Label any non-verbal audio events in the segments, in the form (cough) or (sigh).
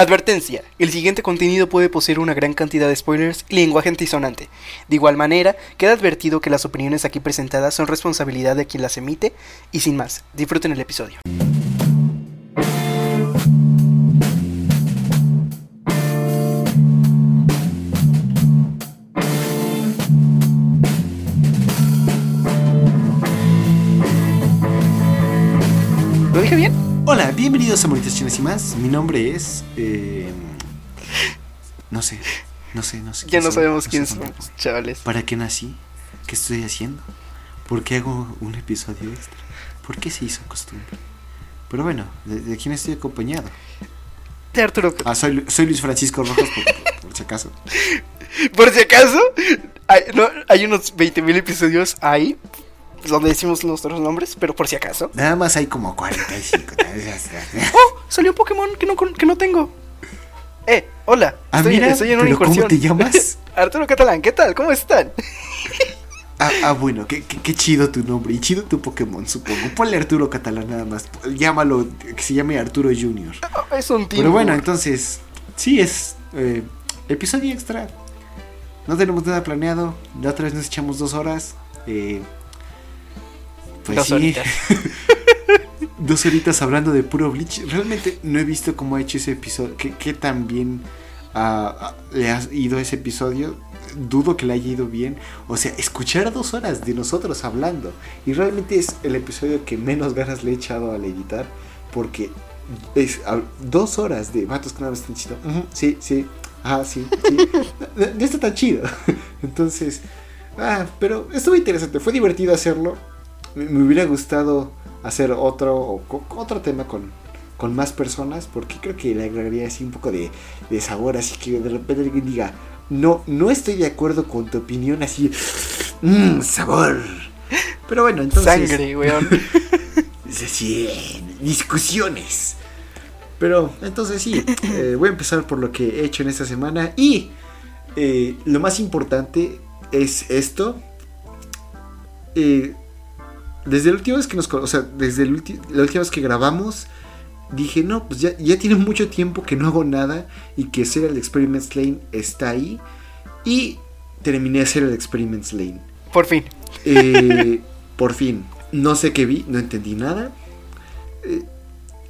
Advertencia, el siguiente contenido puede poseer una gran cantidad de spoilers y lenguaje antisonante. De igual manera, queda advertido que las opiniones aquí presentadas son responsabilidad de quien las emite y sin más, disfruten el episodio. Hola, bienvenidos a Chinas y más. Mi nombre es. eh, no sé, no sé, no sé. Ya no sabemos quién somos, chavales. ¿Para qué nací? ¿Qué estoy haciendo? ¿Por qué hago un episodio extra? ¿Por qué se hizo costumbre? Pero bueno, ¿de, de quién estoy acompañado? De Arturo. Ah, soy, soy Luis Francisco Rojas, por, por- por si acaso. (laughs) Por si acaso, hay, no, hay unos 20.000 episodios ahí donde decimos nuestros nombres, pero por si acaso. Nada más hay como 45. (laughs) ¡Oh! Salió un Pokémon que no, que no tengo. Eh, hola. Ah, estoy, mira, estoy en una pero ¿cómo te llamas? (laughs) Arturo Catalán, ¿qué tal? ¿Cómo están? (laughs) Ah, ah, bueno, qué, qué- qué chido tu nombre. Y chido tu Pokémon, supongo. Ponle Arturo Catalán nada más. Llámalo, que se llame Arturo Junior. Oh, es un tío. Pero bueno, entonces, sí, es eh, episodio extra. No tenemos nada planeado. La otra vez nos echamos dos horas. eh, pues Dos sí, horitas. (laughs) dos horitas hablando de puro Bleach. Realmente no he visto cómo ha hecho ese episodio. Qué, qué tan bien le ha ido ese episodio. Dudo que le haya ido bien. O sea, escuchar dos horas de nosotros hablando. Y realmente es el episodio que menos ganas le he echado al editar. Porque es dos horas de vatos que más están. "Ujú, sí, sí. Ah, sí, sí. (laughs) no, no está tan chido. (laughs) Entonces, ah, pero estuvo interesante. Fue divertido hacerlo. Me, me hubiera gustado hacer otro, o otro tema con, con más personas. Porque creo que le agregaría así un poco de, de sabor. Así que de repente alguien diga. No, no estoy de acuerdo con tu opinión así. Mmm, sabor. Pero bueno, entonces. Sangre, weón. (laughs) Sí, sí, discusiones. Pero entonces sí, eh, voy a empezar por lo que he hecho en esta semana. Y eh, lo más importante es esto. Eh, desde la última vez que nos... O sea, desde la última vez que grabamos, dije, no, pues ya, ya tiene mucho tiempo que no hago nada y que Serial Experiments Lane está ahí. Y terminé Serial Experiments Lane. Por fin. Eh, (laughs) por fin, no sé qué vi, no entendí nada. Eh,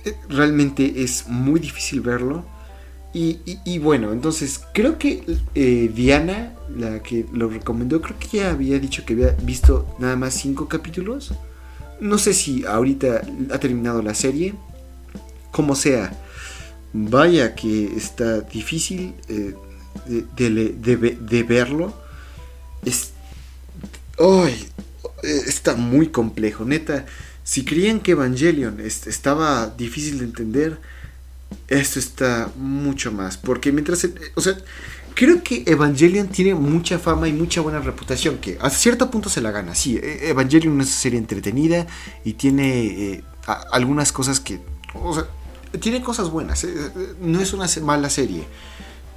eh, realmente es muy difícil verlo. Y, bueno, entonces creo que eh, Diana, la que lo recomendó, creo que ya había dicho que había visto nada más cinco capítulos. No sé si ahorita ha terminado la serie. Como sea, vaya que está difícil eh, de, de verlo. Es, eh, está muy complejo, neta. Si creían que Evangelion est- estaba difícil de entender, esto está mucho más. Porque mientras, eh, o sea, creo que Evangelion tiene mucha fama y mucha buena reputación, que a cierto punto se la gana. Sí, eh, Evangelion es una serie entretenida y tiene eh, algunas cosas que, o sea, tiene cosas buenas. eh, No es una mala serie.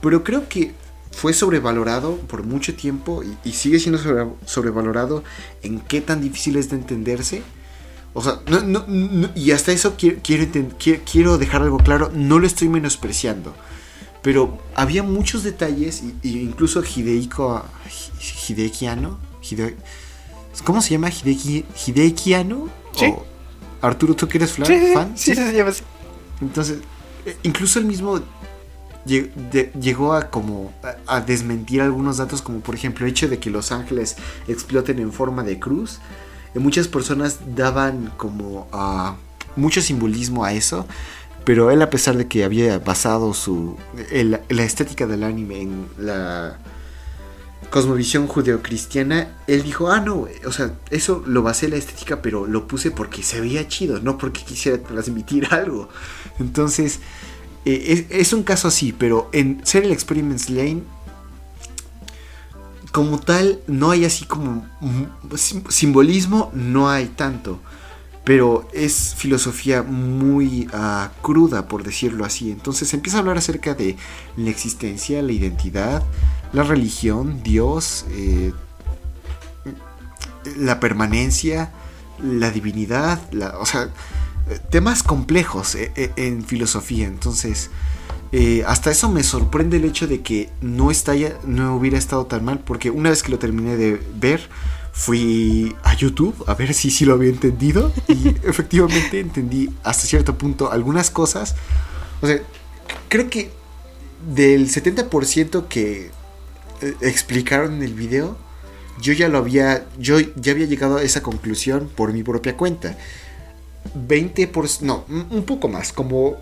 Pero creo que fue sobrevalorado por mucho tiempo y, sigue siendo sobre- sobrevalorado en qué tan difícil es de entenderse. O sea, no, no- no- y hasta eso quiero, quiero, dejar algo claro, no lo estoy menospreciando. Pero había muchos detalles, y, y incluso Hidehiko, Hi- Hidekiano, Hide- ¿cómo se llama? Hideki, Hidekiano? Sí. O- Arturo, ¿tú que eres fla- Sí, sí, fan? sí, sí, se llama así. Entonces, eh, incluso él mismo de- llegó a como a, a desmentir algunos datos, como por ejemplo el hecho de que los ángeles exploten en forma de cruz. Muchas personas daban como ah, mucho simbolismo a eso, pero él a pesar de que había basado su la estética del anime en la cosmovisión judeocristiana, él dijo, ah, no, o sea, eso lo basé en la estética, pero lo puse porque se veía chido, no porque quisiera transmitir (laughs) algo. Entonces, eh, es, es un caso así, pero en Serial Experiments Lane, como tal, no hay así como sim- simbolismo, no hay tanto. Pero es filosofía muy ah, cruda, por decirlo así. Entonces empieza a hablar acerca de la existencia, la identidad, la religión, Dios, eh, la permanencia, la divinidad, la, o sea, temas complejos eh, eh, en filosofía. Entonces, Eh, hasta eso me sorprende el hecho de que no, está ya, no hubiera estado tan mal, porque una vez que lo terminé de ver, fui a YouTube a ver si sí lo había entendido y (laughs) efectivamente entendí hasta cierto punto algunas cosas. O sea, creo que del 70% que eh, explicaron en el video, yo ya lo había, yo ya había llegado a esa conclusión por mi propia cuenta. 20%, no, un poco más, como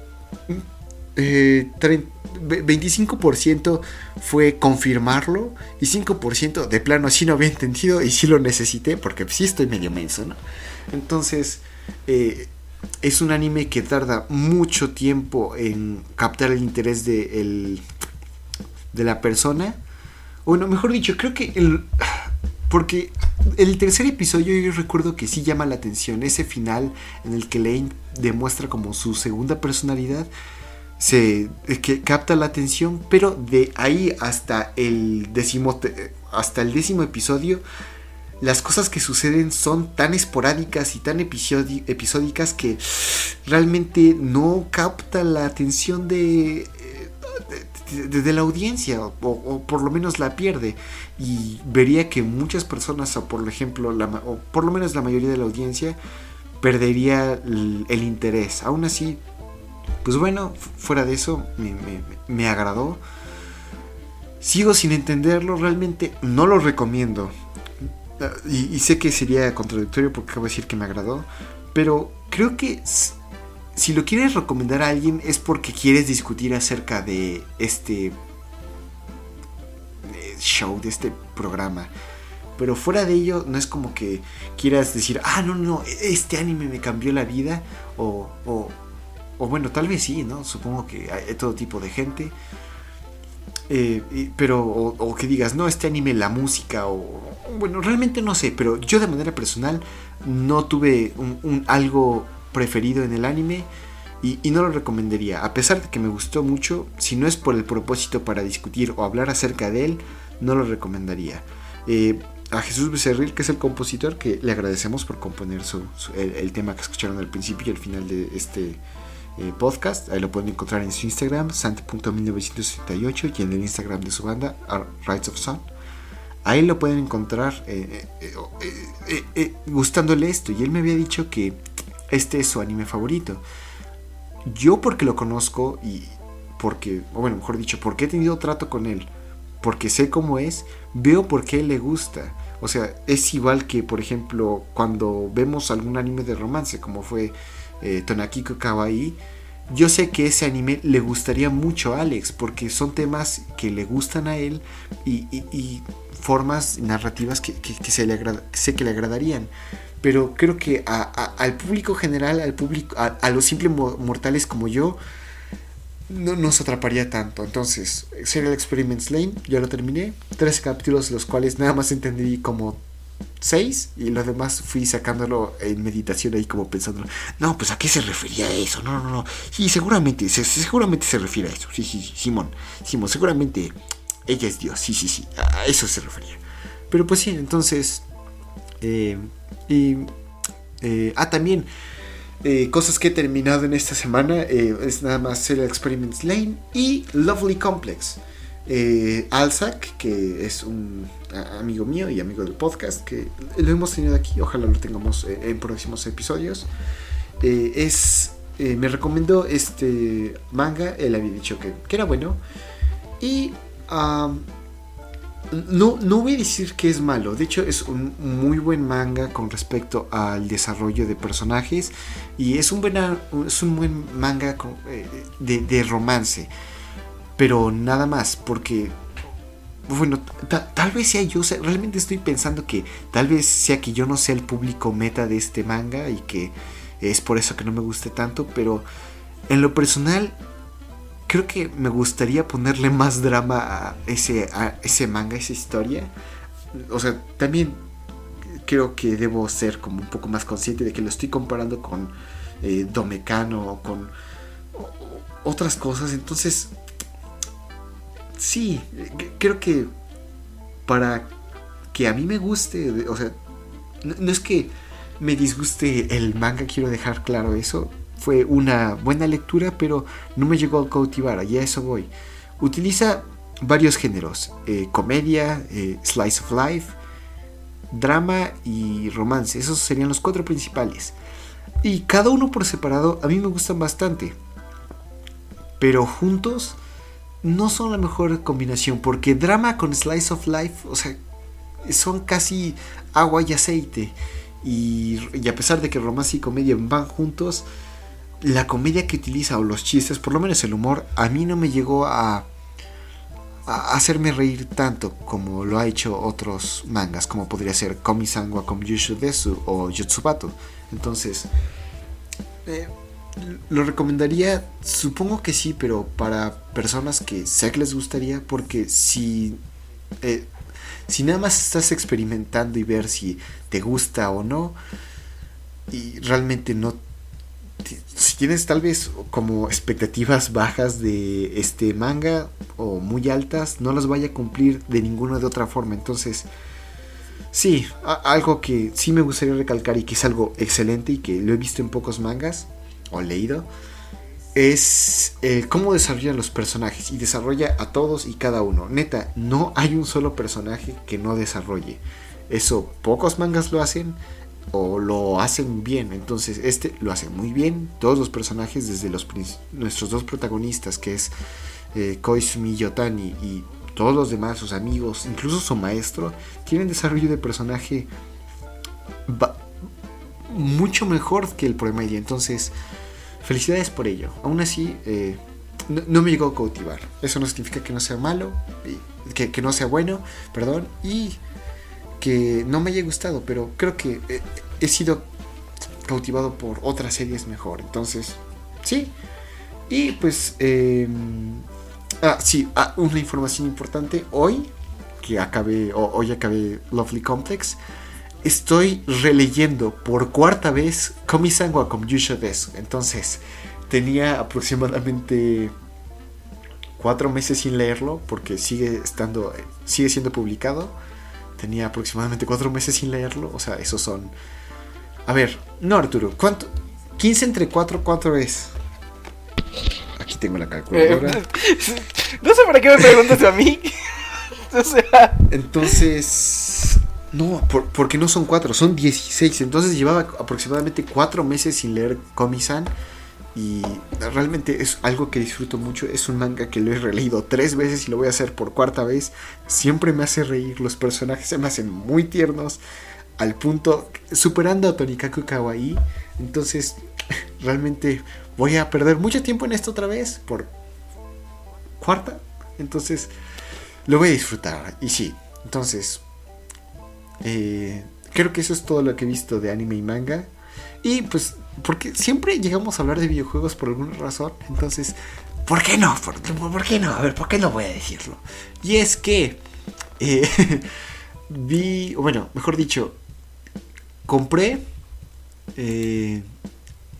25% eh, fue confirmarlo y 5% de plano sí no había entendido y sí lo necesité porque sí estoy medio menso, ¿no? Entonces, eh, es un anime que tarda mucho tiempo en captar el interés de, de la persona. Bueno, mejor dicho, creo que el... Porque el tercer episodio yo recuerdo que sí llama la atención. Ese final en el que Lane demuestra como su segunda personalidad. Se que capta la atención. Pero de ahí hasta el décimo. Hasta el décimo episodio las cosas que suceden son tan esporádicas y tan episódicas que realmente no capta la atención de, de, la audiencia o, por lo menos la pierde y vería que muchas personas o por ejemplo la, o por lo menos la mayoría de la audiencia perdería el, interés aún así pues bueno fuera de eso me, me agradó sigo sin entenderlo realmente no lo recomiendo y, sé que sería contradictorio porque acabo de decir que me agradó, pero creo que si lo quieres recomendar a alguien es porque quieres discutir acerca de este eh, show, de este programa. Pero fuera de ello, no es como que quieras decir, ah, no, no, este anime me cambió la vida. O, o, o bueno, tal vez sí, ¿no? Supongo que hay todo tipo de gente. Eh, pero, o, que digas, no, este anime, la música, o bueno, realmente no sé, pero yo de manera personal no tuve un, algo preferido en el anime y, no lo recomendaría. A pesar de que me gustó mucho, si no es por el propósito para discutir o hablar acerca de él, no lo recomendaría. Eh, a Jesús Becerril, que es el compositor, que le agradecemos por componer su, el, tema que escucharon al principio y al final de este eh, podcast. Ahí lo pueden encontrar en su Instagram, sant.1968, y en el Instagram de su banda, Rights of Sun. Ahí lo pueden encontrar eh, eh, gustándole esto. Y él me había dicho que este es su anime favorito. Yo porque lo conozco y porque, o bueno, mejor dicho, porque he tenido trato con él, porque sé cómo es, veo por qué le gusta. O sea, es igual que, por ejemplo, cuando vemos algún anime de romance, como fue eh, Tonakiko Kawaii, yo sé que ese anime le gustaría mucho a Alex, porque son temas que le gustan a él y, formas narrativas que, se sé que le agradarían. Pero creo que al público general, al público, a, los simples mortales como yo, no nos atraparía tanto. Entonces, Serial Experiments Lane, ya lo terminé. Tres capítulos, los cuales nada más entendí como 6 y los demás fui sacándolo en meditación ahí como pensando, no, pues a qué se refería eso, no, no, no, sí, seguramente, seguramente se refiere a eso, sí, sí, Simón, Simón, seguramente ella es Dios, sí, sí, sí, a eso se refería. Pero pues sí, entonces, eh, y, eh, ah, también, eh, cosas que he terminado en esta semana es nada más Serial Experiments Lane y Lovely Complex. Eh, Alzac, que es un amigo mío y amigo del podcast, que lo hemos tenido aquí, ojalá lo tengamos eh, en próximos episodios. Eh, es, eh, me recomendó este manga, él había dicho que, era bueno. Y no, no voy a decir que es malo, de hecho es un muy buen manga con respecto al desarrollo de personajes y es un, es un buen manga de, de romance pero nada más, porque, bueno, tal vez sea yo, realmente estoy pensando que tal vez sea que yo no sea el público meta de este manga y que es por eso que no me guste tanto, pero en lo personal creo que me gustaría ponerle más drama a ese, a ese manga, a esa historia. O sea, también creo que debo ser como un poco más consciente de que lo estoy comparando con eh, Domecano o con otras cosas. Entonces, sí, creo que para que a mí me guste, o sea, no, es que me disguste el manga, quiero dejar claro eso, fue una buena lectura, pero no me llegó a cautivar, y a eso voy. Utiliza varios géneros, eh, comedia, eh, slice of life, drama y romance. Esos serían los cuatro principales. Y cada uno por separado a mí me gustan bastante. Pero juntos no son la mejor combinación. Porque drama con slice of life, o sea, son casi agua y aceite. Y, a pesar de que romance y comedia van juntos, la comedia que utiliza o los chistes, por lo menos el humor, a mí no me llegó a, a hacerme reír tanto como lo ha hecho otros mangas, como podría ser Komi-san wa Komyushu Desu o Yotsubato. Entonces, eh, lo recomendaría, supongo que sí, pero para personas que sé que les gustaría, porque si, eh, si nada más estás experimentando y ver si te gusta o no, y realmente no si tienes tal vez como expectativas bajas de este manga o muy altas, no las vaya a cumplir de ninguna de otra forma. Entonces, sí, algo que sí me gustaría recalcar y que es algo excelente y que lo he visto en pocos mangas o leído, es eh, cómo desarrolla los personajes y desarrolla a todos y cada uno. Neta, no hay un solo personaje que no desarrolle. Eso pocos mangas lo hacen o lo hacen bien. Entonces, este lo hace muy bien. Todos los personajes, desde los nuestros dos protagonistas, que es eh, Koizumi Yotani y todos los demás, sus amigos, incluso su maestro, tienen desarrollo de personaje mucho mejor que el promedio. Entonces, felicidades por ello. Aún así, eh, no, me llegó a cautivar. Eso no significa que no sea malo, que, no sea bueno, perdón, y que no me haya gustado, pero creo que he, sido cautivado por otras series mejor. Entonces, sí. Y pues, em, ah, sí, ah, una información importante. Hoy, que acabé, hoy acabé Lovely Complex, estoy releyendo por cuarta vez Komi-san wa Desu. Entonces, tenía aproximadamente cuatro meses sin leerlo porque sigue estando, sigue siendo publicado tenía aproximadamente cuatro meses sin leerlo. O sea, esos son. A ver, no, Arturo, ¿cuánto? 15 entre 4, ¿cuánto es? Aquí tengo la calculadora. (laughs) no sé para qué me preguntas a mí. (laughs) o sea. Entonces. No, porque no son 4, son 16. Entonces llevaba aproximadamente 4 meses sin leer Komi-san. Y realmente es algo que disfruto mucho. Es un manga que lo he releído tres veces y lo voy a hacer por cuarta vez. Siempre me hace reír. Los personajes se me hacen muy tiernos. Al punto, superando a Tonikaku Kawaii. Entonces, (laughs) realmente voy a perder mucho tiempo en esto otra vez. Por cuarta. Entonces, lo voy a disfrutar. Y sí, entonces, eh, creo que eso es todo lo que he visto de anime y manga. Y pues porque siempre llegamos a hablar de videojuegos por alguna razón. Entonces, ¿por qué no? ¿Por, qué no? A ver, ¿por qué no voy a decirlo? Y es que eh, (laughs) vi, bueno, mejor dicho, compré... Eh,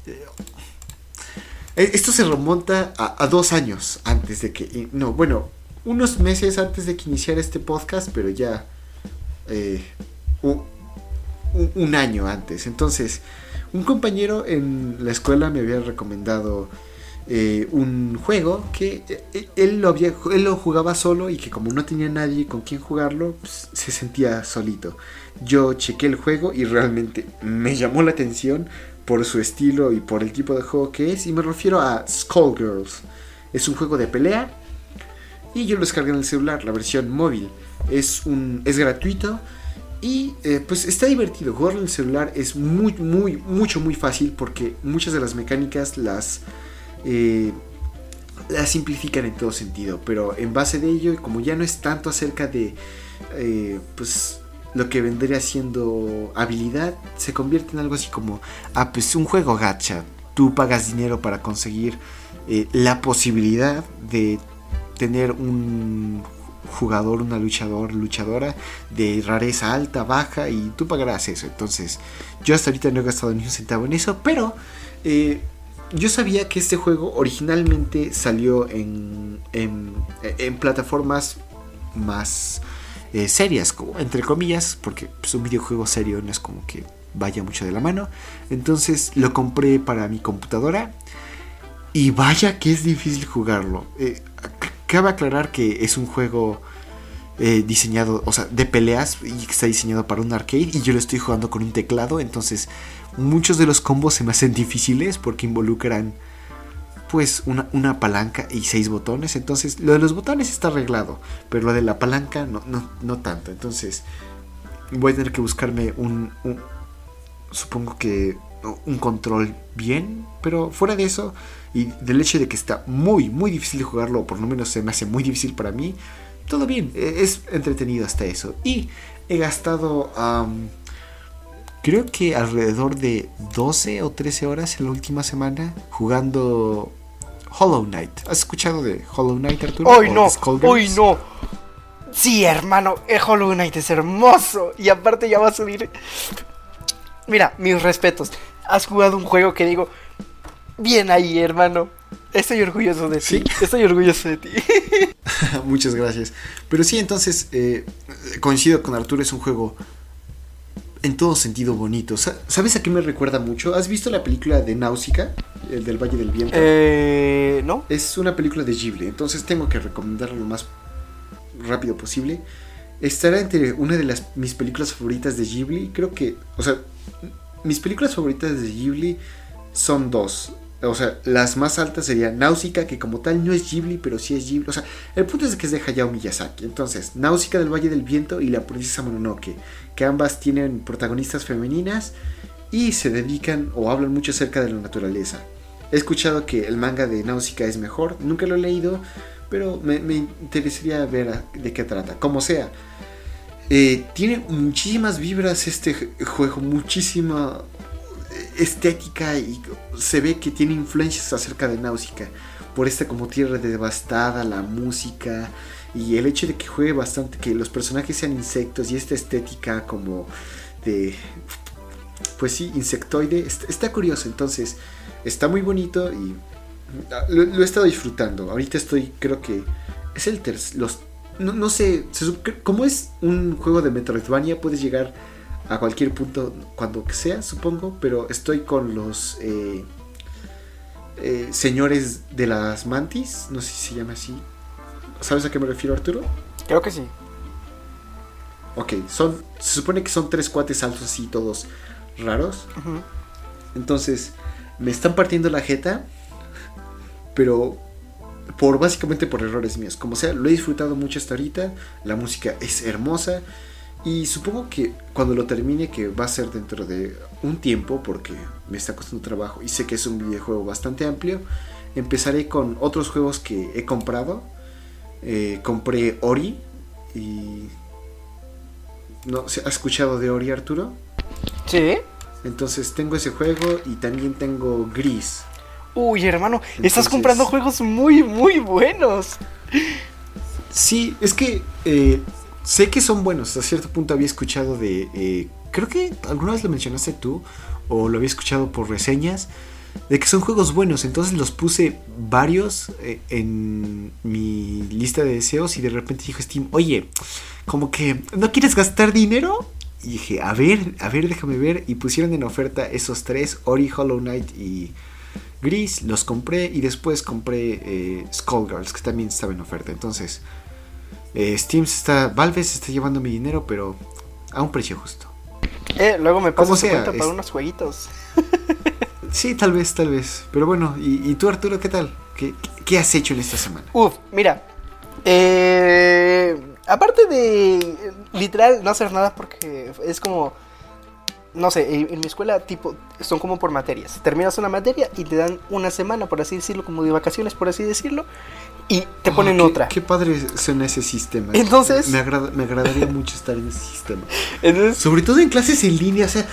eh, esto se remonta a, dos años antes de que... No, bueno, unos meses antes de que iniciara este podcast, pero ya... un año antes. Entonces un compañero en la escuela me había recomendado eh, un juego que eh, él lo, él lo jugaba solo y que como no tenía nadie con quien jugarlo, pues, se sentía solito. Yo chequé el juego y realmente me llamó la atención por su estilo y por el tipo de juego que es. Y me refiero a Skullgirls. Es un juego de pelea y yo lo descargué en el celular, la versión móvil. Es, un, es gratuito y eh, pues está divertido. Jugarlo en el celular es muy, muy, mucho, muy fácil porque muchas de las mecánicas las, eh, las simplifican en todo sentido. Pero en base de ello, como ya no es tanto acerca de eh, pues lo que vendría siendo habilidad, se convierte en algo así como, ah, pues un juego gacha. Tú pagas dinero para conseguir la posibilidad de tener un jugador, una luchador, luchadora de rareza alta, baja y tú pagarás eso. Entonces, yo hasta ahorita no he gastado ni un centavo en eso, pero eh, yo sabía que este juego originalmente salió en, en, plataformas más eh, serias, como, entre comillas, porque pues, un videojuego serio no es como que vaya mucho de la mano. Entonces lo compré para mi computadora y vaya que es difícil jugarlo. Eh, cabe aclarar que es un juego eh, diseñado, o sea, de peleas y que está diseñado para un arcade y yo lo estoy jugando con un teclado, entonces muchos de los combos se me hacen difíciles porque involucran pues una, palanca y seis botones. Entonces lo de los botones está arreglado, pero lo de la palanca no, no, tanto. Entonces voy a tener que buscarme un, supongo que un control bien, pero fuera de eso y del hecho de que está muy, muy difícil de jugarlo, o por lo menos se me hace muy difícil para mí, todo bien, e, es entretenido hasta eso. Y he gastado... Um, creo que alrededor de 12 o 13 horas en la última semana jugando Hollow Knight. ¿Has escuchado de Hollow Knight, Arturo? ¡Hoy no! ¡Hoy no! Sí, hermano, eh, Hollow Knight es hermoso. Y aparte ya va a subir. Mira, mis respetos. Has jugado un juego que digo. Bien ahí, hermano. Estoy orgulloso de ti. Estoy orgulloso de ti. (laughs) (laughs) Muchas gracias. Pero sí, entonces eh, coincido con Arturo. Es un juego en todo sentido bonito. ¿Sabes a qué me recuerda mucho? ¿Has visto la película de Náusica? El del Valle del Viento. Eh, no. Es una película de Ghibli, entonces tengo que recomendarla lo más rápido posible. Estará entre una de las mis películas favoritas de Ghibli. Creo que, o sea, mis películas favoritas de Ghibli son dos. O sea, las más altas serían Náusica, que como tal no es Ghibli, pero sí es Ghibli. O sea, el punto es que es de Hayao Miyazaki. Entonces, Náusica del Valle del Viento y La Princesa Mononoke, que ambas tienen protagonistas femeninas y se dedican o hablan mucho acerca de la naturaleza. He escuchado que el manga de Náusica es mejor, nunca lo he leído, pero me, interesaría ver de qué trata. Como sea, eh, tiene muchísimas vibras este juego, muchísima estética y se ve que tiene influencias acerca de Náusica. Por esta como tierra devastada, la música y el hecho de que juegue bastante, que los personajes sean insectos y esta estética como de, pues sí, insectoide, está, curioso. Entonces, está muy bonito y lo, he estado disfrutando. Ahorita estoy, creo que es el tercer, los, no, no sé, como es un juego de Metroidvania, puedes llegar a cualquier punto cuando sea, supongo, pero estoy con los eh, eh, señores de las mantis, no sé si se llama así. ¿Sabes a qué me refiero, Arturo? Creo que sí. Ok, son, se supone que son tres cuates altos así, todos raros. Entonces, me están partiendo la jeta, pero por básicamente por errores míos. Como sea, lo he disfrutado mucho hasta ahorita. La música es hermosa. Y supongo que cuando lo termine, que va a ser dentro de un tiempo, porque me está costando trabajo y sé que es un videojuego bastante amplio, empezaré con otros juegos que he comprado. Eh, compré Ori y... ¿No? ¿Has escuchado de Ori, Arturo? Sí. Entonces tengo ese juego y también tengo Gris. Uy, hermano, estás comprando juegos muy, muy buenos. Sí, es que eh, sé que son buenos. A cierto punto había escuchado de. Eh, creo que alguna vez lo mencionaste tú, o lo había escuchado por reseñas, de que son juegos buenos. Entonces los puse varios eh, en mi lista de deseos y de repente dijo Steam, oye, como que, ¿no quieres gastar dinero? Y dije, a ver, a ver, déjame ver. Y pusieron en oferta esos tres, Ori, Hollow Knight y Gris. Los compré y después compré eh, Skullgirls, que también estaba en oferta. Entonces, eh, Steam está, Valve se está llevando mi dinero, pero a un precio justo. Eh, luego me paso cuenta para unos jueguitos. (laughs) sí, tal vez, tal vez. Pero bueno, ¿y, tú Arturo qué tal? ¿Qué, has hecho en esta semana? Uf, mira. Eh, aparte de literal no hacer nada porque es como no sé, en, mi escuela tipo son como por materias. Terminas una materia y te dan una semana, por así decirlo, como de vacaciones, por así decirlo, y te ponen otra. Qué padre suena ese sistema. Entonces, me, me agradaría mucho estar en ese sistema. (laughs) Sobre todo en clases en línea, o sea,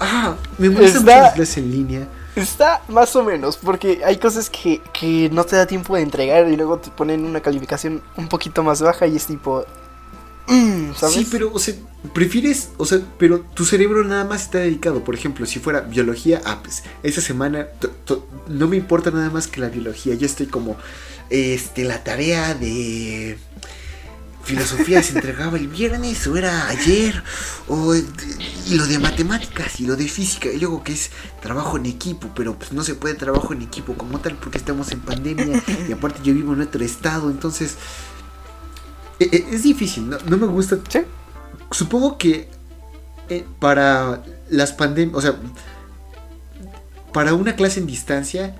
ah, me gustan las clases en línea. Está más o menos, porque hay cosas que, que no te da tiempo de entregar y luego te ponen una calificación un poquito más baja y es tipo, Mm, sí, pero, o sea, prefieres, o sea, pero tu cerebro nada más está dedicado. Por ejemplo, si fuera biología, ah, pues esta semana no me importa nada más que la biología. Yo estoy como, este, la tarea de filosofía se entregaba el viernes o era ayer, o, y lo de matemáticas y lo de física, y luego que es trabajo en equipo, pero pues no se puede trabajo en equipo como tal porque estamos en pandemia y aparte yo vivo en otro estado, entonces e, e, es difícil, no, me gusta. Supongo que eh, para las pandemias, o sea, para una clase en distancia,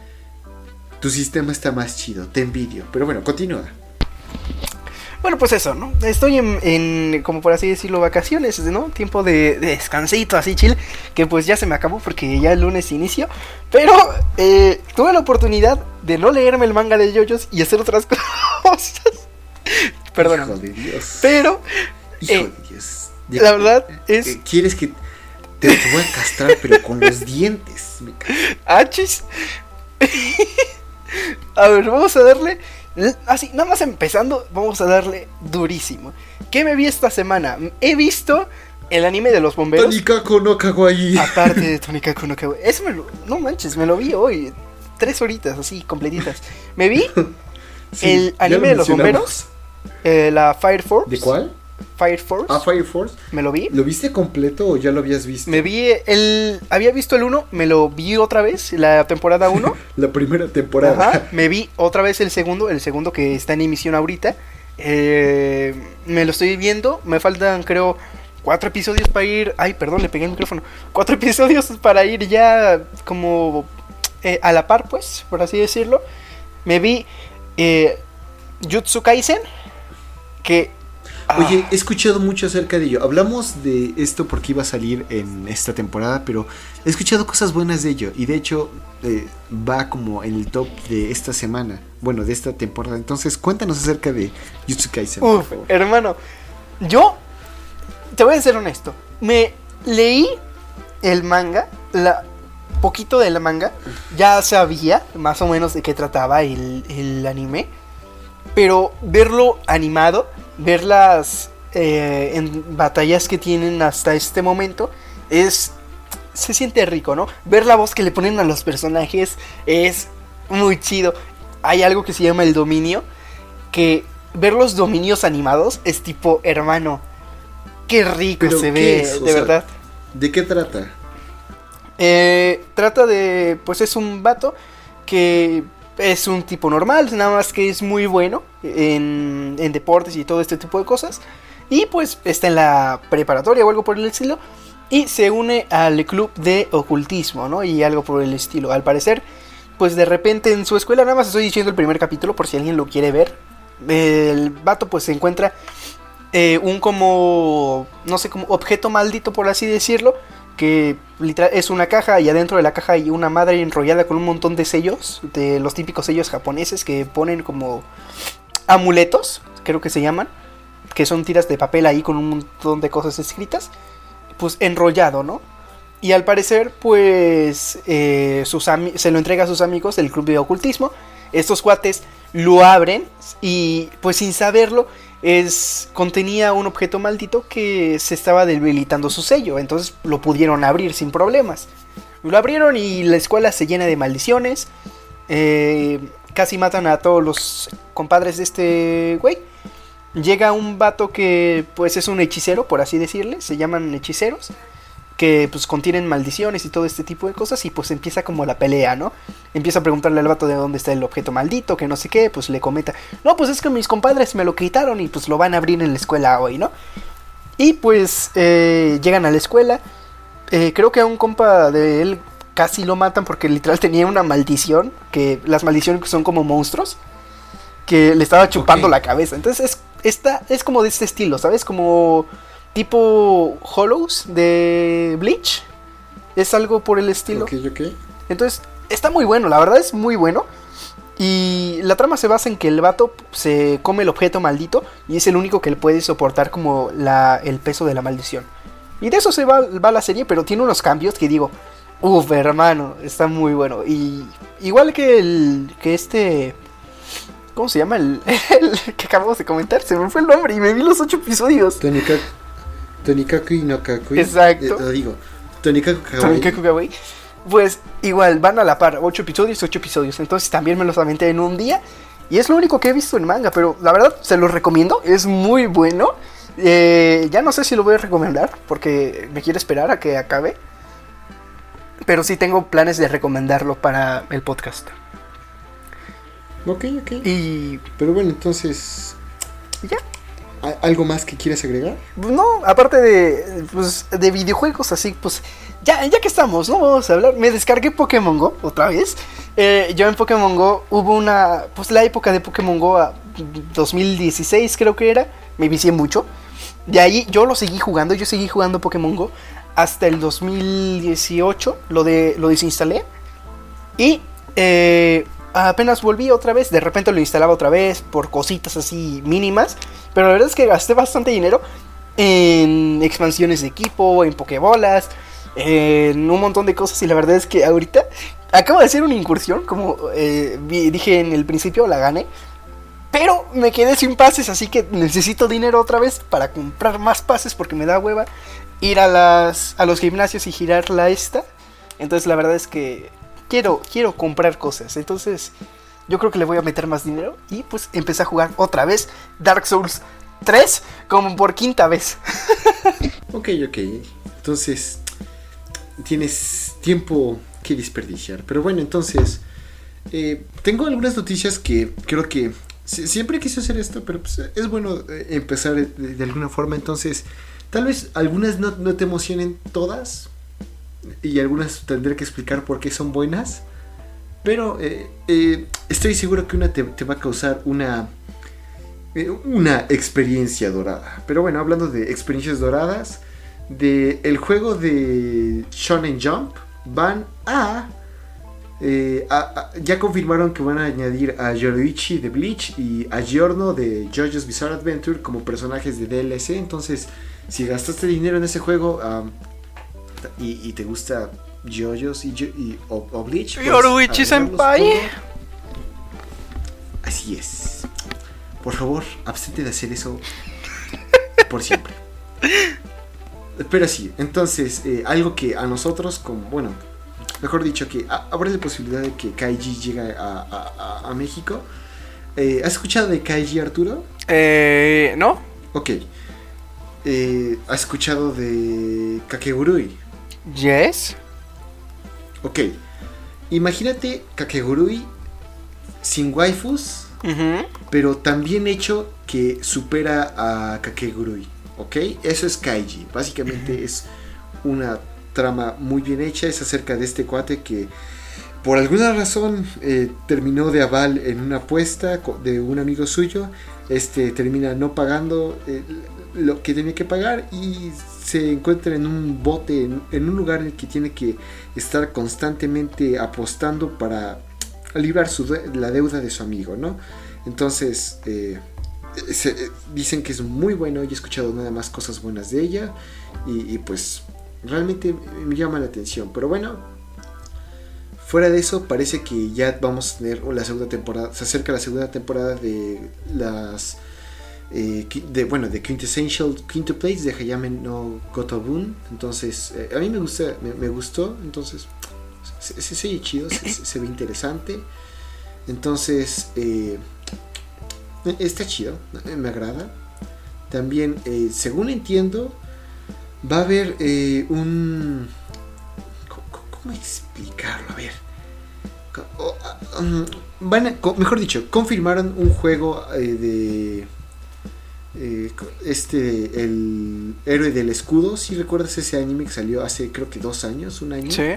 tu sistema está más chido, te envidio, pero bueno, continúa. Bueno, pues eso, ¿no? Estoy en, como por así decirlo, vacaciones, ¿no? Tiempo de, descansito, así chill, que pues ya se me acabó porque ya el lunes inicio. Pero eh, tuve la oportunidad de no leerme el manga de yoyos y hacer otras (laughs) cosas. Perdón. Hijo de Dios. Pero... Hijo eh, de Dios. la verdad es... ¿Quieres que te, voy a castrar, pero con los dientes? ¿Achis? (laughs) (laughs) (laughs) a ver, vamos a darle Así, nada más empezando, vamos a darle durísimo. ¿Qué me vi esta semana? He visto el anime de los bomberos. Tonikako no Kawaii. Aparte de (laughs) Tonikako no Kawaii. Eso me lo, no manches, me lo vi hoy. Tres horitas, así, completitas. Me vi (laughs) el anime de los bomberos. Eh, la Fire Force. ¿De cuál? Fire Force. Ah, Fire Force. Me lo vi. ¿Lo viste completo o ya lo habías visto? Me vi el. Había visto el 1, me lo vi otra vez, la temporada 1. (laughs) la primera temporada. Ajá. Me vi otra vez el segundo, el segundo que está en emisión ahorita. Eh, me lo estoy viendo. Me faltan, creo, cuatro episodios para ir. Ay, perdón, le pegué el micrófono. Cuatro (laughs) episodios para ir ya como eh, a la par, pues, por así decirlo. Me vi eh, Jutsu Kaisen. Que Oye, he escuchado mucho acerca de ello. Hablamos de esto porque iba a salir en esta temporada, pero he escuchado cosas buenas de ello. Y de hecho, eh, va como en el top de esta semana. Bueno, de esta temporada. Entonces, cuéntanos acerca de Jutsu Kaisen. Uf, hermano. Yo te voy a ser honesto. Me leí el manga, la poquito de la manga. Ya sabía más o menos de qué trataba el, el anime. Pero verlo animado ver las eh, en batallas que tienen hasta este momento es se siente rico, ¿no? Ver la voz que le ponen a los personajes es muy chido. Hay algo que se llama el dominio, que ver los dominios animados es tipo, hermano, qué rico se ve, de verdad. ¿De qué trata? Eh, trata de, pues es un vato que es un tipo normal, nada más que es muy bueno en, deportes y todo este tipo de cosas. Y pues está en la preparatoria o algo por el estilo. Y se une al club de ocultismo, ¿no? Y algo por el estilo. Al parecer, pues de repente en su escuela, nada más estoy diciendo el primer capítulo por si alguien lo quiere ver. El vato pues se encuentra eh, un como, no sé, como objeto maldito por así decirlo que literal es una caja y adentro de la caja hay una madre enrollada con un montón de sellos, de los típicos sellos japoneses que ponen como amuletos, creo que se llaman, que son tiras de papel ahí con un montón de cosas escritas, pues enrollado, ¿no? Y al parecer, pues, eh, se lo entrega a sus amigos del club de ocultismo. Estos cuates lo abren y, pues, sin saberlo, es contenía un objeto maldito que se estaba debilitando su sello, entonces lo pudieron abrir sin problemas. Lo abrieron y la escuela se llena de maldiciones. Eh, casi matan a todos los compadres de este güey. Llega un vato que pues es un hechicero, por así decirle, se llaman hechiceros que pues contienen maldiciones y todo este tipo de cosas y pues empieza como la pelea, ¿no? Empieza a preguntarle al vato de dónde está el objeto maldito, que no sé qué, pues le comenta, no, pues es que mis compadres me lo quitaron y pues lo van a abrir en la escuela hoy, ¿no? Y pues eh, llegan a la escuela, eh, creo que a un compa de él casi lo matan porque literal tenía una maldición, que las maldiciones son como monstruos, que le estaba chupando la cabeza, entonces es, esta, es como de este estilo, ¿sabes? Como tipo Hollows de Bleach. Es algo por el estilo. Ok, ok. Entonces, está muy bueno, la verdad es muy bueno. Y la trama se basa en que el vato se come el objeto maldito y es el único que le puede soportar como la, el peso de la maldición. Y de eso se va, va la serie, pero tiene unos cambios que digo, uff, hermano, está muy bueno. Y igual que el que este ¿Cómo se llama (laughs) el, que acabamos de comentar? Se me fue el nombre y me vi los ocho episodios. Tonikaku no Kakui. Exacto. Eh, digo, Tonikaku Kawaii. Tonikaku Kawaii. Pues igual, van a la par, 8 episodios, 8 episodios. Entonces también me los aventé en un día. Y es lo único que he visto en manga, pero la verdad se lo recomiendo, es muy bueno. Eh, ya no sé si lo voy a recomendar porque me quiere esperar a que acabe. Pero sí tengo planes de recomendarlo para el podcast. Ok, ok. Y Pero bueno, entonces, ya. ¿A- ¿algo más que quieras agregar? No, aparte de, pues, de videojuegos así, pues ya, ya que estamos, ¿no? Vamos a hablar. Me descargué Pokémon Go otra vez. Eh, yo en Pokémon Go hubo una, pues la época de Pokémon Go a 2016 creo que era. Me vicié mucho. De ahí yo lo seguí jugando, yo seguí jugando Pokémon Go hasta el 2018. Lo, de, lo desinstalé. Y eh, apenas volví otra vez. De repente lo instalaba otra vez por cositas así mínimas. Pero la verdad es que gasté bastante dinero en expansiones de equipo, en pokebolas, en un montón de cosas. Y la verdad es que ahorita acabo de hacer una incursión. Como eh, dije en el principio, la gané. Pero me quedé sin pases, así que necesito dinero otra vez para comprar más pases porque me da hueva ir a las a los gimnasios y girar la esta. Entonces la verdad es que quiero quiero comprar cosas. Entonces yo creo que le voy a meter más dinero y pues empecé a jugar otra vez Dark Souls 3 como por quinta vez. (laughs) Ok, ok. Entonces, tienes tiempo que desperdiciar. Pero bueno, entonces, eh, tengo algunas noticias que creo que si- siempre quise hacer esto, pero pues, es bueno eh, empezar de, de alguna forma. Entonces, tal vez algunas no, no te emocionen todas y algunas tendré que explicar por qué son buenas. Pero eh, eh, estoy seguro que una te, va a causar una eh, una experiencia dorada. Pero bueno, hablando de experiencias doradas, de el juego de Shonen Jump van a- ya confirmaron que van a añadir a Yoruichi de Bleach y a Giorno de JoJo's Bizarre Adventure como personajes de DLC. Entonces, si gastaste dinero en ese juego y, y te gusta JoJo's y, y- o, o Bleach, pues, Yoruichi agregarlos senpai. todo. Así es. Por favor, abstente de hacer eso por siempre. Pero sí, entonces, eh, algo que a nosotros, como, bueno, mejor dicho, que abre la posibilidad de que Kaiji llegue a, a- a- a México. Eh, ¿Has escuchado de Kaiji Arturo? Eh, ¿no? Ok. Eh, ¿Has escuchado de Kakegurui? Yes. Ok. Imagínate Kakegurui sin waifus, pero también hecho que supera a Kakegurui. ¿Ok? Eso es Kaiji. Básicamente es una trama muy bien hecha. Es acerca de este cuate que por alguna razón eh, terminó de aval en una apuesta de un amigo suyo. Este termina no pagando eh, lo que tenía que pagar y se encuentra en un bote, en, en un lugar en el que tiene que estar constantemente apostando para librar su de- la deuda de su amigo, ¿no? Entonces, eh, se- eh, dicen que es muy bueno y he escuchado nada más cosas buenas de ella y, y, pues realmente me llama la atención. Pero bueno, fuera de eso parece que ya vamos a tener la segunda temporada, se acerca la segunda temporada de las... eh, de, bueno, de Quintessential Quintuplets de Hayame no Gotobun. Entonces, eh, a mí me gusta, me, gustó. Entonces, se, se, chido, se, ve interesante. Entonces, eh, está chido, eh, me agrada. También, según entiendo, va a haber un... ¿Cómo, explicarlo? A ver. Ah, um, van a- mejor dicho, confirmaron un juego de... eh, este, el héroe del escudo, si recuerdas ese anime que salió hace creo que dos años, un año. Sí.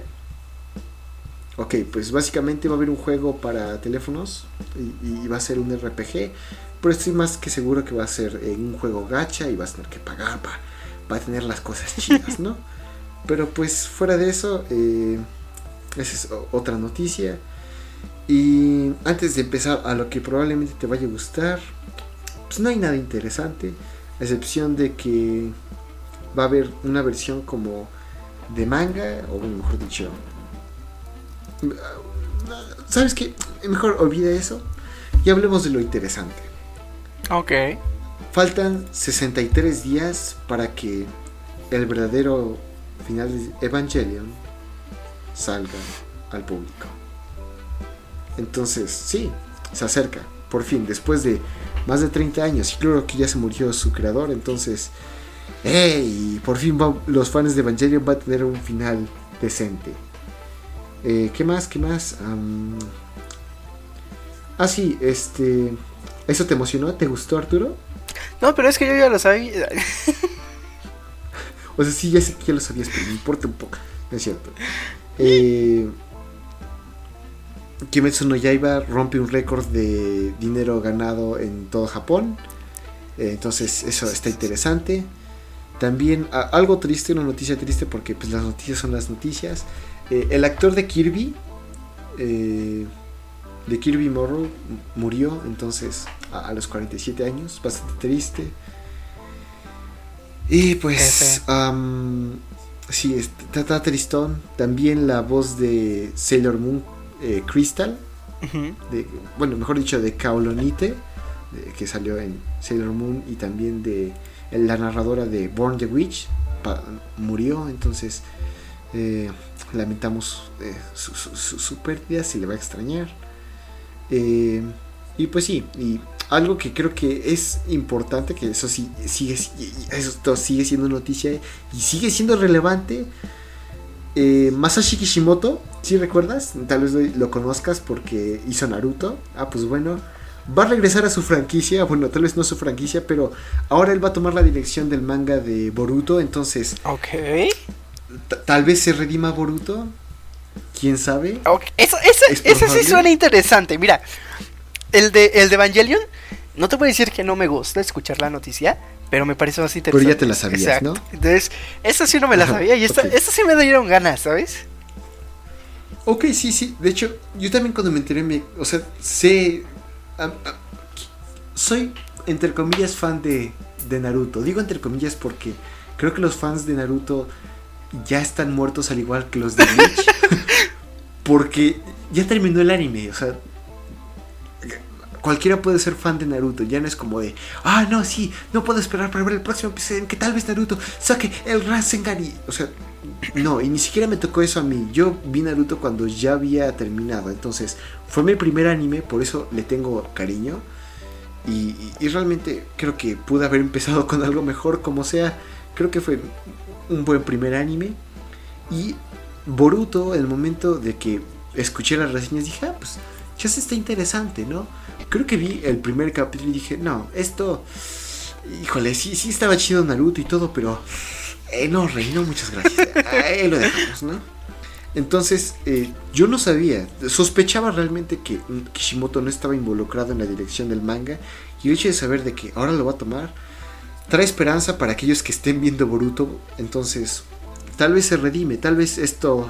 Ok, pues básicamente va a haber un juego para teléfonos y, y va a ser un RPG, pero estoy más que seguro que va a ser eh, un juego gacha y vas a tener que pagar para, para tener las cosas (laughs) chidas, ¿no? Pero pues fuera de eso, eh, esa es otra noticia. Y antes de empezar a lo que probablemente te vaya a gustar, pues no hay nada interesante, a excepción de que va a haber una versión como de manga, o bueno, mejor dicho, ¿Sabes qué? Mejor olvida eso y hablemos de lo interesante. Ok. Faltan 63 días para que el verdadero final de Evangelion salga al público. Entonces, sí, se acerca. por fin, después de más de 30 años, y creo que ya se murió su creador, entonces, ¡hey! Por fin los fans de Evangelion van a tener un final decente. Eh, ¿Qué más? ¿Qué más? ah, sí, este... ¿Eso te emocionó? ¿Te gustó, Arturo? No, pero es que yo ya lo sabía. (laughs) o sea, sí, ya sé que ya lo sabías, pero me importa un poco. No es cierto. (laughs) Eh, Kimetsu no Yaiba rompe un récord de dinero ganado en todo Japón. Eh, entonces, eso está interesante. También algo triste, una noticia triste porque pues, las noticias son las noticias. Eh, el actor de Kirby, eh, de Kirby Morrow, murió entonces a, los 47 años, bastante triste. Y pues, sí, está tristón. También la voz de Sailor Moon, eh, Crystal, de, bueno, mejor dicho, de Kaolonite, que salió en Sailor Moon y también de la narradora de Born the Witch murió, entonces eh, lamentamos eh, su, pérdida, se le va a extrañar. Eh, y pues sí, y algo que creo que es importante, que eso sí sigue, eso sigue siendo noticia y sigue siendo relevante. Masashi Kishimoto, si recuerdas, tal vez lo conozcas porque hizo Naruto. Ah, pues bueno, va a regresar a su franquicia, bueno, tal vez no su franquicia, pero ahora él va a tomar la dirección del manga de Boruto, entonces... Ok. Tal vez se redima Boruto, quién sabe. Eso, eso, sí suena interesante, mira, el de, el de Evangelion, no te voy a decir que no me gusta escuchar la noticia, pero me parece más interesante. Pero ya te la sabías, ¿no? Entonces, esa sí no me la sabía y esta, sí me dieron ganas, ¿sabes? Ok, sí, sí. De hecho, yo también cuando me enteré, me, o sea, sé soy, entre comillas, fan de, de Naruto. Digo entre comillas porque creo que los fans de Naruto ya están muertos al igual que los de Bleach. (laughs) porque ya terminó el anime, o sea, cualquiera puede ser fan de Naruto. Ya no es como de, ah, no, sí, no puedo esperar para ver el próximo episodio en que tal vez Naruto saque el Rasengan o sea, no, y ni siquiera me tocó eso a mí. Yo vi Naruto cuando ya había terminado. Entonces, fue mi primer anime, por eso le tengo cariño. Y, realmente creo que pude haber empezado con algo mejor, como sea. Creo que fue un buen primer anime. Y Boruto, el momento de que escuché las reseñas, dije, ah, pues ya se está interesante, ¿no? Creo que vi el primer capítulo y dije, no, esto. Híjole, sí, sí estaba chido Naruto y todo, pero eh, no, Rey, no, muchas gracias. (laughs) Ahí lo dejamos, ¿no? Entonces, eh, yo no sabía, sospechaba realmente que Kishimoto no estaba involucrado en la dirección del manga. Y el hecho de saber de que ahora lo va a tomar, trae esperanza para aquellos que estén viendo Boruto. Entonces, tal vez se redime, tal vez esto,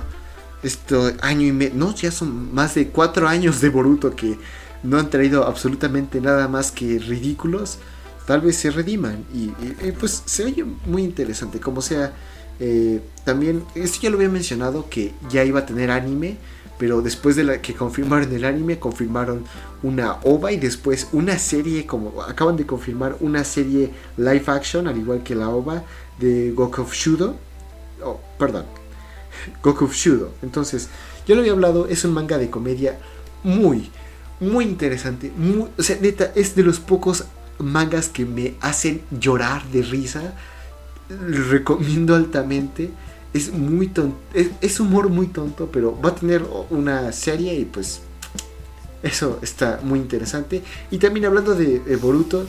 esto año y medio, no, ya son más de cuatro años de Boruto que no han traído absolutamente nada más que ridículos tal vez se rediman. Y, pues se oye muy interesante. Como sea, eh, también, esto ya lo había mencionado, que ya iba a tener anime. Pero después de la que confirmaron el anime, confirmaron una OVA y después una serie, como acaban de confirmar una serie live action, al igual que la OVA, de Goku Shudo. Oh, perdón. Goku Shudo. Entonces, yo lo había hablado, es un manga de comedia muy, muy interesante. o sea, neta, es de los pocos mangas que me hacen llorar de risa. Recomiendo altamente. Es muy tonto. Es, humor muy tonto, pero va a tener una serie y pues eso está muy interesante. Y también hablando de, Boruto,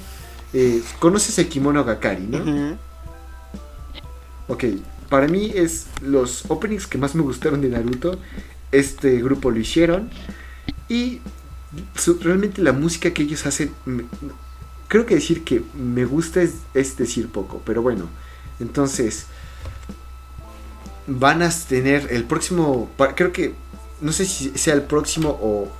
eh, conoces el kimono Gakari, ¿no? Ok, para mí es los openings que más me gustaron de Naruto. Este grupo lo hicieron. Y realmente la música que ellos hacen creo que decir que me gusta es, decir poco, pero bueno, entonces van a tener el próximo, creo que no sé si sea el próximo o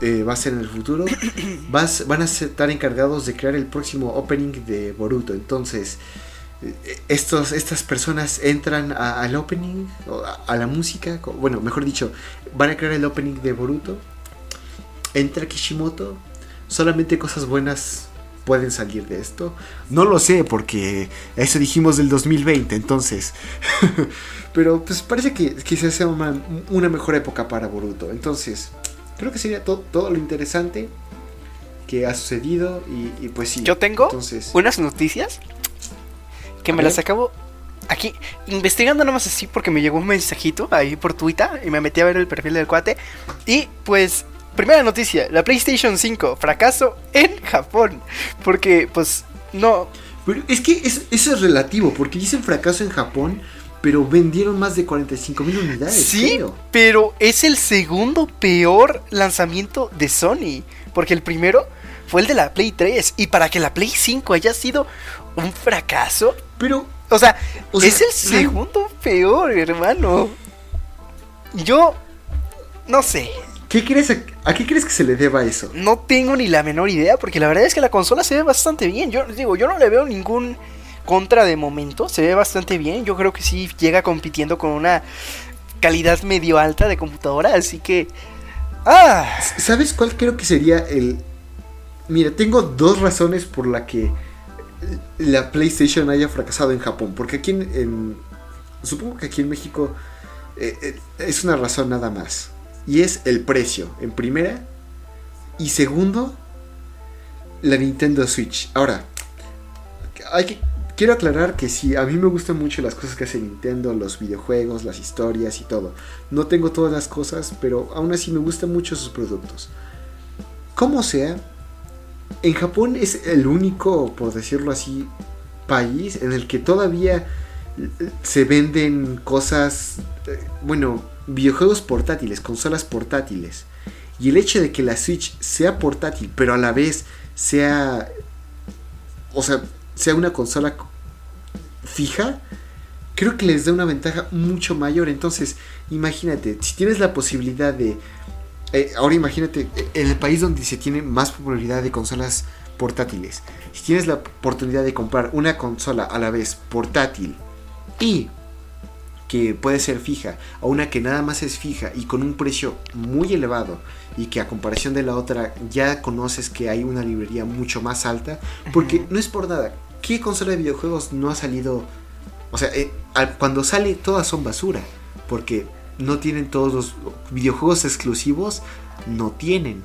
eh, va a ser en el futuro, (coughs) van a estar encargados de crear el próximo opening de Boruto, entonces eh, estos, estas personas entran al opening, a, a la música, bueno, mejor dicho, van a crear el opening de Boruto, entra Kishimoto, solamente cosas buenas pueden salir de esto? No lo sé, porque eso dijimos del 2020, entonces. (laughs) Pero pues parece que quizás sea una, mejor época para Boruto. Entonces, creo que sería todo lo interesante. que ha sucedido y, pues sí. Yo tengo unas noticias que me las acabo aquí investigando nomás así porque me llegó un mensajito ahí por Twitter y me metí a ver el perfil del cuate y pues primera noticia, la PlayStation 5 fracaso en Japón porque pues no pero es que eso es relativo porque dicen fracaso en Japón pero vendieron más de 45 mil unidades. Sí, pero es el segundo peor lanzamiento de Sony. Porque el primero fue el de la Play 3. Y para que la Play 5 haya sido un fracaso. Pero. O sea, es el segundo peor, hermano. Yo. No sé. ¿Qué crees a, qué crees que se le deba eso? No tengo ni la menor idea, porque la verdad es que la consola se ve bastante bien. Yo digo, yo no le veo ningún contra de momento. Se ve bastante bien. Yo creo que sí llega compitiendo con una calidad medio alta de computadora. Así que. ¡Ah! ¿Sabes cuál creo que sería el. Mira, tengo dos razones por la que la PlayStation haya fracasado en Japón. Porque aquí en. supongo que aquí en México eh, eh, es una razón nada más. Y es el precio, en primera. Y segundo, la Nintendo Switch. Ahora, Quiero aclarar que sí, a mí me gustan mucho las cosas que hace Nintendo, los videojuegos, las historias y todo. No tengo todas las cosas, pero aún así me gustan mucho sus productos. Como sea, en Japón es el único, por decirlo así, país en el que todavía se venden cosas, eh, bueno, videojuegos portátiles, consolas portátiles. Y el hecho de que la Switch sea portátil, pero a la vez sea, o sea, sea una consola fija, creo que les da una ventaja mucho mayor. Entonces, imagínate, si tienes la posibilidad de... Eh, ahora imagínate, en el país donde se tiene más popularidad de consolas portátiles, si tienes la oportunidad de comprar una consola a la vez portátil y que puede ser fija, o una que nada más es fija y con un precio muy elevado y que a comparación de la otra ya conoces que hay una librería mucho más alta, porque no es por nada, ¿qué consola de videojuegos no ha salido? O sea, eh, cuando sale todas son basura, porque no tienen todos los videojuegos exclusivos, no tienen,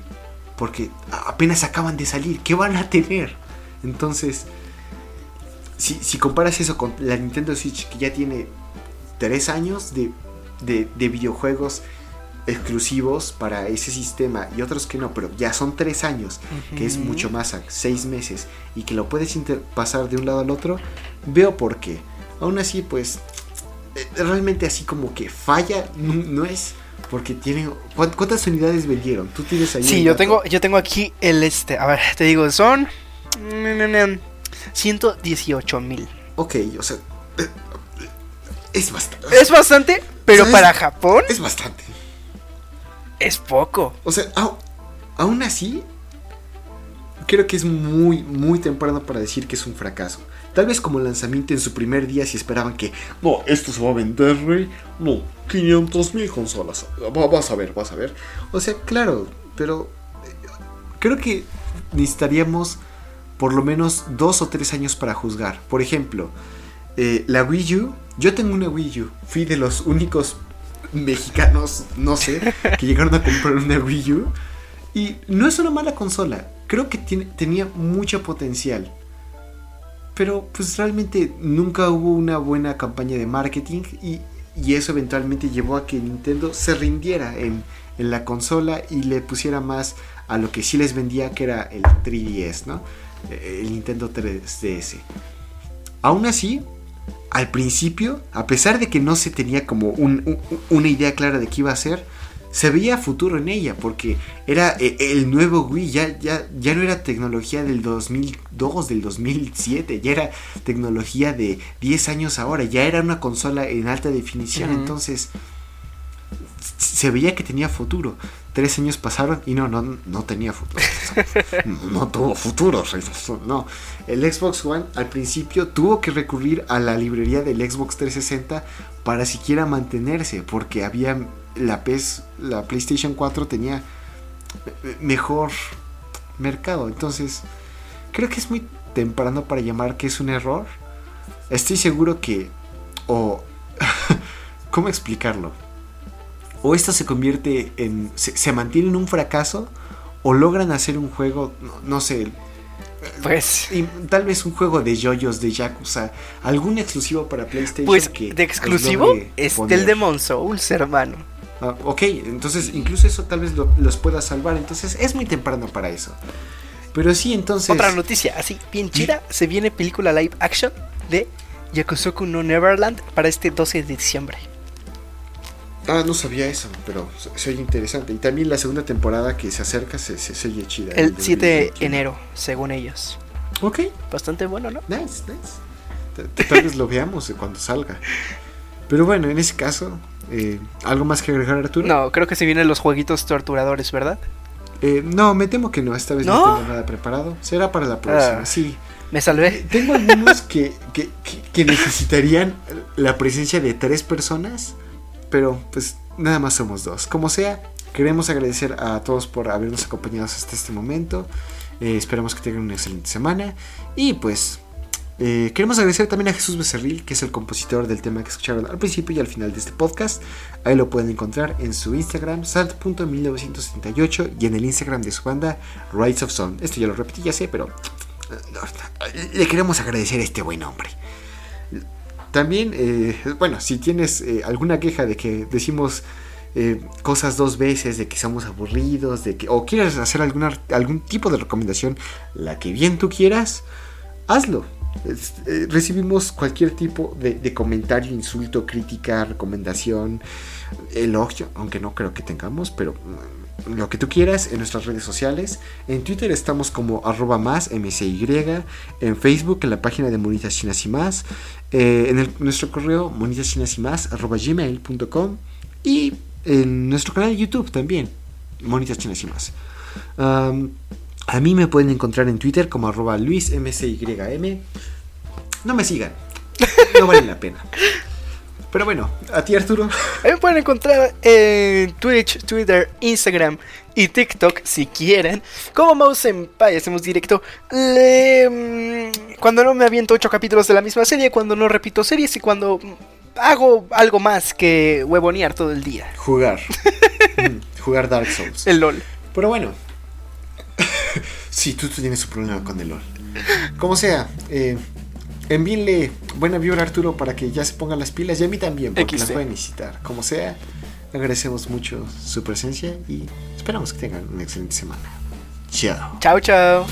porque apenas acaban de salir, ¿qué van a tener? Entonces, si, si comparas eso con la Nintendo Switch que ya tiene 3 años de, de, de videojuegos exclusivos para ese sistema y otros que no, pero ya son tres años, que es mucho más seis meses y que lo puedes pasar de un lado al otro, veo por qué. Aún así, pues, eh, realmente así como que falla, no, es porque tiene ¿cuántas unidades vendieron? Tú tienes ahí. Sí, yo tengo yo tengo aquí el este, a ver, te digo, son 118 mil. Ok, o sea, eh, es bastante. Es bastante, pero para Japón es bastante. Es poco. O sea, aún así, creo que es muy, muy temprano para decir que es un fracaso. Tal vez como lanzamiento en su primer día si esperaban que, no, esto se va a vender, rey. No, 500 mil consolas. vas a ver, vas a ver. O sea, claro, pero eh, creo que necesitaríamos por lo menos dos o tres años para juzgar. Por ejemplo, eh, la Wii U. Yo tengo una Wii U. Fui de los únicos mexicanos, no sé, que llegaron a comprar una Wii U. Y no es una mala consola, creo que tenía mucho potencial. Pero pues realmente nunca hubo una buena campaña de marketing y, eso eventualmente llevó a que Nintendo se rindiera en, en, la consola y le pusiera más a lo que sí les vendía, que era el 3DS, ¿no? El Nintendo 3DS. Aún así, al principio, a pesar de que no se tenía como una idea clara de qué iba a ser, se veía futuro en ella, porque era e, el nuevo Wii, ya, ya, ya no era tecnología del 2002, del 2007, ya era tecnología de 10 años ahora, ya era una consola en alta definición, entonces se veía que tenía futuro. Tres años pasaron y no, no, no tenía futuro. no tuvo futuro. No. El Xbox One al principio tuvo que recurrir a la librería del Xbox 360 para siquiera mantenerse, porque había la PS, la PlayStation 4 tenía mejor mercado. Entonces, creo que es muy temprano para llamar que es un error. Estoy seguro que o (laughs) ¿cómo explicarlo? O esto se convierte en, se, mantiene en un fracaso, o logran hacer un juego, no, no sé, Pues, y tal vez un juego de yoyos de Yakuza, algún exclusivo para PlayStation. pues que de exclusivo es poner. del Demon Souls, hermano. Ah, ok, entonces incluso eso tal vez lo- los pueda salvar. Entonces es muy temprano para eso. Pero sí, entonces. Otra noticia, así bien chida, se viene película live action de Yakusoku no Neverland para este 12 de diciembre. Ah, no sabía eso, pero oye interesante. Y también la segunda temporada que se acerca se, se, se oye chida. El 7 de 2021. enero, según ellos. Ok, Bastante bueno, ¿no? nice, nice. Tal vez lo veamos eh, cuando salga. Pero bueno, en ese caso, eh, ¿algo más que agregar, Arturo? No, creo que se vienen los jueguitos torturadores, ¿verdad? Eh, no, me temo que no, esta vez no, ¿No? tengo nada preparado. Será para la próxima, Ah. sí. Me salvé. Tengo algunos que, que- que necesitarían la presencia de tres personas, pero pues nada más somos dos. Como sea, queremos agradecer a todos por habernos acompañado hasta este momento. Eh, esperamos que tengan una excelente semana. Y pues eh, queremos agradecer también a Jesús Becerril, que es el compositor del tema que escucharon al principio y al final de este podcast. Ahí lo pueden encontrar en su Instagram, salt.1978, y en el Instagram de su banda, Rights of Song. Esto ya lo repetí, ya sé, pero eh, le queremos agradecer a este buen hombre. También, eh, bueno, si tienes eh, alguna queja de que decimos eh, cosas dos veces, de que somos aburridos, de que, o quieres hacer alguna, algún tipo de recomendación, la que bien tú quieras, hazlo. Recibimos cualquier tipo de, de comentario, insulto, crítica, recomendación, elogio, aunque no creo que tengamos, pero mm, lo que tú quieras en nuestras redes sociales. En Twitter estamos como arroba más mcy, en Facebook en la página de Monitas Chinas y más, eh, en nuestro correo monitaschinas y más arroba gmail.com y en nuestro canal de YouTube también, Monitas Chinas y más. A mí me pueden encontrar en Twitter como arroba luismcym. No me sigan, no vale la pena. Pero bueno, a ti Arturo. Ahí (laughs) me pueden encontrar en Twitch, Twitter, Instagram y TikTok si quieren. Como Mouse Senpai, hacemos directo. Le- mm, cuando no me aviento ocho capítulos de la misma serie, cuando no repito series y cuando hago algo más que huevonear todo el día. Jugar. (laughs) Mm, Jugar Dark Souls. El LOL. Pero bueno. (laughs) sí, tú, tú tienes un problema con el LOL. Como sea, eh, envíenle buena vibra a Arturo para que ya se pongan las pilas y a mí también, porque las voy a necesitar. Como sea, agradecemos mucho su presencia y esperamos que tengan una excelente semana. Chao. Chao, chao.